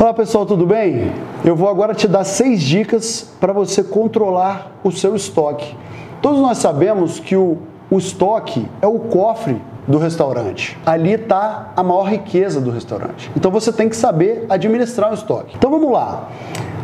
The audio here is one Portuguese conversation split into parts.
Olá pessoal, tudo bem? Eu vou agora te dar seis dicas para você controlar o seu estoque. Todos nós sabemos que o, o estoque é o cofre do restaurante. Ali está a maior riqueza do restaurante. Então você tem que saber administrar o estoque. Então vamos lá.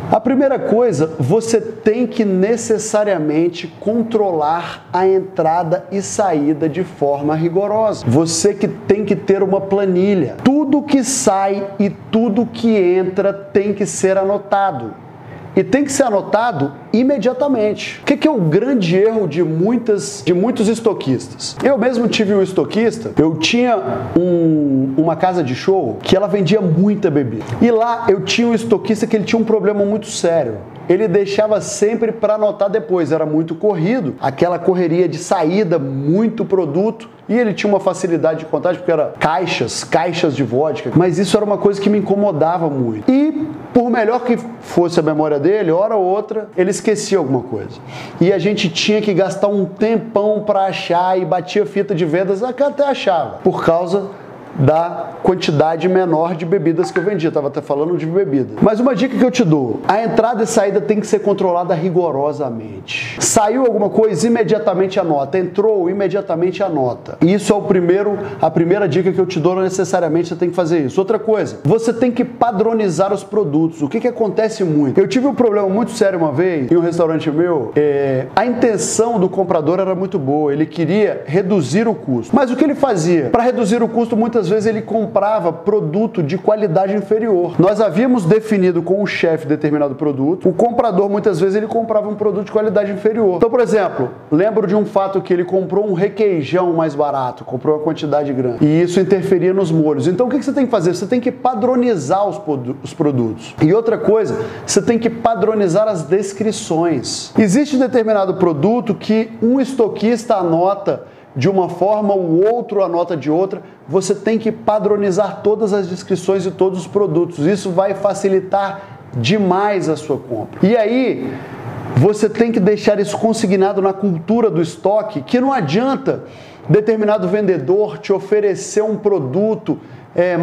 A primeira coisa, você tem que necessariamente controlar a entrada e saída de forma rigorosa. Você que tem que ter uma planilha. Tudo que sai e tudo que entra tem que ser anotado e tem que ser anotado imediatamente. O que é o grande erro de, muitas, de muitos estoquistas? Eu mesmo tive um estoquista, eu tinha um, uma casa de show que ela vendia muita bebida. E lá eu tinha um estoquista que ele tinha um problema muito sério ele deixava sempre para anotar depois, era muito corrido, aquela correria de saída, muito produto, e ele tinha uma facilidade de contagem porque era caixas, caixas de vodka, mas isso era uma coisa que me incomodava muito. E por melhor que fosse a memória dele, hora ou outra, ele esquecia alguma coisa. E a gente tinha que gastar um tempão para achar e batia fita de vendas até achava, por causa da quantidade menor de bebidas que eu vendia. Estava até falando de bebida. Mas uma dica que eu te dou: a entrada e saída tem que ser controlada rigorosamente. Saiu alguma coisa, imediatamente anota. Entrou, imediatamente anota. Isso é o primeiro, a primeira dica que eu te dou. Não necessariamente você tem que fazer isso. Outra coisa, você tem que padronizar os produtos. O que, que acontece muito? Eu tive um problema muito sério uma vez em um restaurante meu. É, a intenção do comprador era muito boa. Ele queria reduzir o custo. Mas o que ele fazia? Para reduzir o custo, muitas muitas vezes ele comprava produto de qualidade inferior. Nós havíamos definido com o chefe determinado produto, o comprador muitas vezes ele comprava um produto de qualidade inferior. Então, por exemplo, lembro de um fato que ele comprou um requeijão mais barato, comprou uma quantidade grande, e isso interferia nos molhos. Então, o que você tem que fazer? Você tem que padronizar os, os produtos. E outra coisa, você tem que padronizar as descrições. Existe determinado produto que um estoquista anota de uma forma, o outro anota de outra. Você tem que padronizar todas as descrições de todos os produtos. Isso vai facilitar demais a sua compra. E aí, você tem que deixar isso consignado na cultura do estoque, que não adianta determinado vendedor te oferecer um produto é,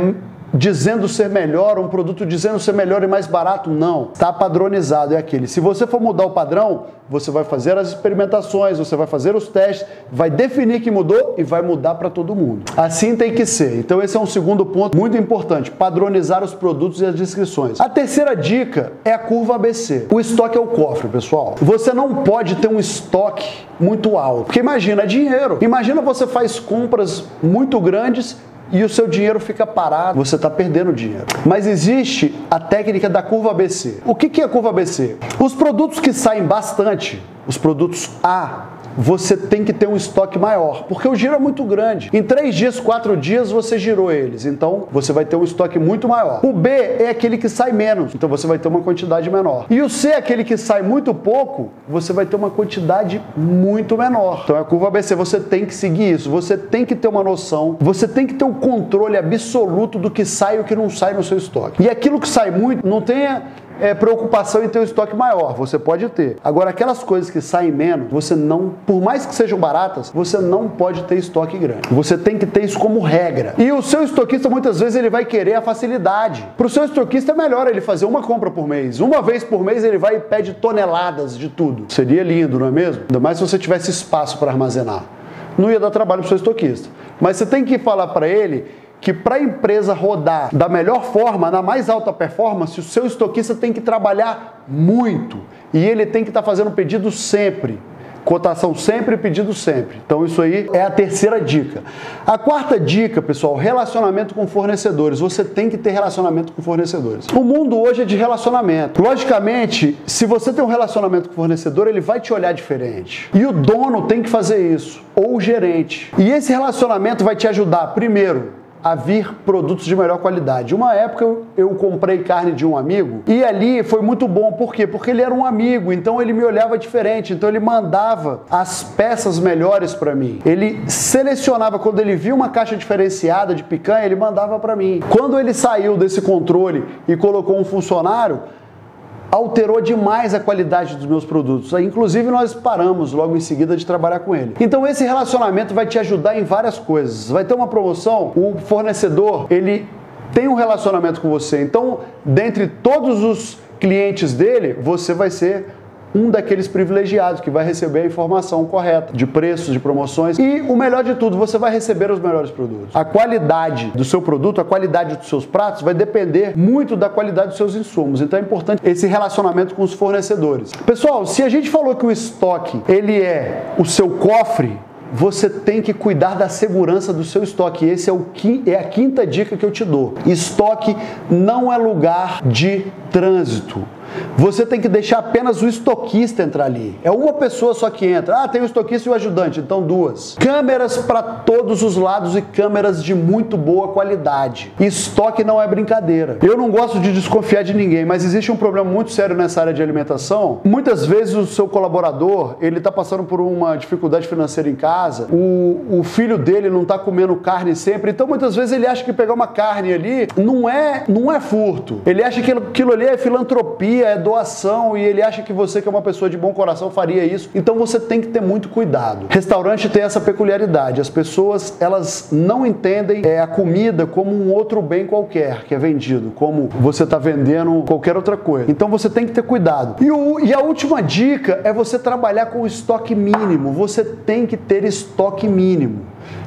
dizendo ser melhor, um produto dizendo ser melhor e mais barato, não. Está padronizado, é aquele. Se você for mudar o padrão, você vai fazer as experimentações, você vai fazer os testes, vai definir que mudou e vai mudar para todo mundo. Assim tem que ser. Então esse é um segundo ponto muito importante, padronizar os produtos e as descrições. A terceira dica é a curva ABC. O estoque é o cofre, pessoal. Você não pode ter um estoque muito alto, porque imagina, é dinheiro. Imagina você faz compras muito grandes e o seu dinheiro fica parado, você está perdendo dinheiro. Mas existe a técnica da curva ABC. O que é a curva ABC? Os produtos que saem bastante, os produtos A, você tem que ter um estoque maior, porque o giro é muito grande. Em três dias, quatro dias, você girou eles, então você vai ter um estoque muito maior. O B é aquele que sai menos, então você vai ter uma quantidade menor. E o C é aquele que sai muito pouco, você vai ter uma quantidade muito menor. Então é a curva ABC, você tem que seguir isso, você tem que ter uma noção, você tem que ter um controle absoluto do que sai e o que não sai no seu estoque. E aquilo que sai muito, não tenha é, preocupação em ter um estoque maior, você pode ter. Agora, aquelas coisas que saem menos, você não, por mais que sejam baratas, você não pode ter estoque grande. Você tem que ter isso como regra. E o seu estoquista, muitas vezes, ele vai querer a facilidade. Para o seu estoquista, é melhor ele fazer uma compra por mês. Uma vez por mês, ele vai e pede toneladas de tudo. Seria lindo, não é mesmo? Ainda mais se você tivesse espaço para armazenar. Não ia dar trabalho para o seu estoquista. Mas você tem que falar para ele que para a empresa rodar da melhor forma, na mais alta performance, o seu estoquista tem que trabalhar muito e ele tem que estar tá fazendo pedido sempre. Cotação sempre, pedido sempre. Então, isso aí é a terceira dica. A quarta dica, pessoal, relacionamento com fornecedores. Você tem que ter relacionamento com fornecedores. O mundo hoje é de relacionamento. Logicamente, se você tem um relacionamento com fornecedor, ele vai te olhar diferente. E o dono tem que fazer isso, ou o gerente. E esse relacionamento vai te ajudar, primeiro, a vir produtos de melhor qualidade. Uma época eu, comprei carne de um amigo e ali foi muito bom. Por quê? Porque ele era um amigo, então ele me olhava diferente, então ele mandava as peças melhores para mim. Ele selecionava quando ele via uma caixa diferenciada de picanha, ele mandava para mim. Quando ele saiu desse controle e colocou um funcionário, alterou demais a qualidade dos meus produtos. Inclusive, nós paramos logo em seguida de trabalhar com ele. Então, esse relacionamento vai te ajudar em várias coisas. Vai ter uma promoção, o fornecedor, ele tem um relacionamento com você. Então, dentre todos os clientes dele, você vai ser um daqueles privilegiados que vai receber a informação correta de preços, de promoções e o melhor de tudo, você vai receber os melhores produtos. A qualidade do seu produto, a qualidade dos seus pratos vai depender muito da qualidade dos seus insumos. Então é importante esse relacionamento com os fornecedores. Pessoal, se a gente falou que o estoque ele é o seu cofre você tem que cuidar da segurança do seu estoque. Esse é, o, é a quinta dica que eu te dou. Estoque não é lugar de trânsito. Você tem que deixar apenas o estoquista entrar ali. É uma pessoa só que entra. Ah, tem o estoquista e o ajudante, então duas. Câmeras para todos os lados e câmeras de muito boa qualidade. Estoque não é brincadeira. Eu não gosto de desconfiar de ninguém, mas existe um problema muito sério nessa área de alimentação. Muitas vezes o seu colaborador, ele está passando por uma dificuldade financeira em casa, o, o filho dele não está comendo carne sempre, então muitas vezes ele acha que pegar uma carne ali não é, não é furto. Ele acha que aquilo ali é filantropia, é doação e ele acha que você, que é uma pessoa de bom coração, faria isso. Então você tem que ter muito cuidado. Restaurante tem essa peculiaridade. As pessoas, elas não entendem é, a comida como um outro bem qualquer que é vendido, como você está vendendo qualquer outra coisa. Então você tem que ter cuidado. E, o, e a última dica é você trabalhar com o estoque mínimo. Você tem que ter estoque mínimo.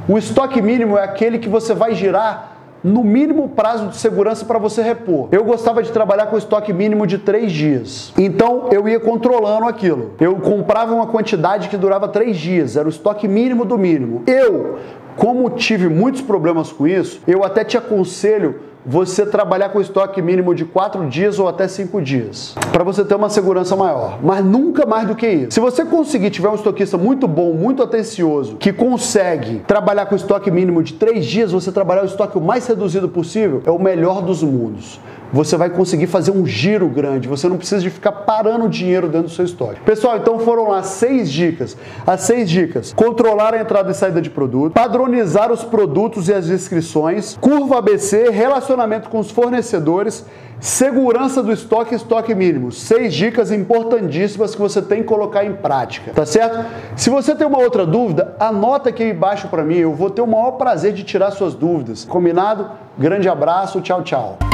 O estoque mínimo é aquele que você vai girar no mínimo prazo de segurança para você repor. Eu gostava de trabalhar com estoque mínimo de três dias. Então eu ia controlando aquilo. Eu comprava uma quantidade que durava três dias, era o estoque mínimo do mínimo. Eu, como tive muitos problemas com isso, eu até te aconselho você trabalhar com estoque mínimo de 4 dias ou até 5 dias, para você ter uma segurança maior. Mas nunca mais do que isso. Se você conseguir tiver um estoquista muito bom, muito atencioso, que consegue trabalhar com estoque mínimo de 3 dias, você trabalhar o estoque o mais reduzido possível, é o melhor dos mundos você vai conseguir fazer um giro grande. Você não precisa de ficar parando dinheiro dentro do seu estoque. Pessoal, então foram lá seis dicas. As seis dicas: controlar a entrada e saída de produto, padronizar os produtos e as descrições, curva ABC, relacionamento com os fornecedores. Segurança do estoque e estoque mínimo. Seis dicas importantíssimas que você tem que colocar em prática, tá certo? Se você tem uma outra dúvida, anota aqui embaixo para mim. Eu vou ter o maior prazer de tirar suas dúvidas. Combinado? Grande abraço, tchau, tchau.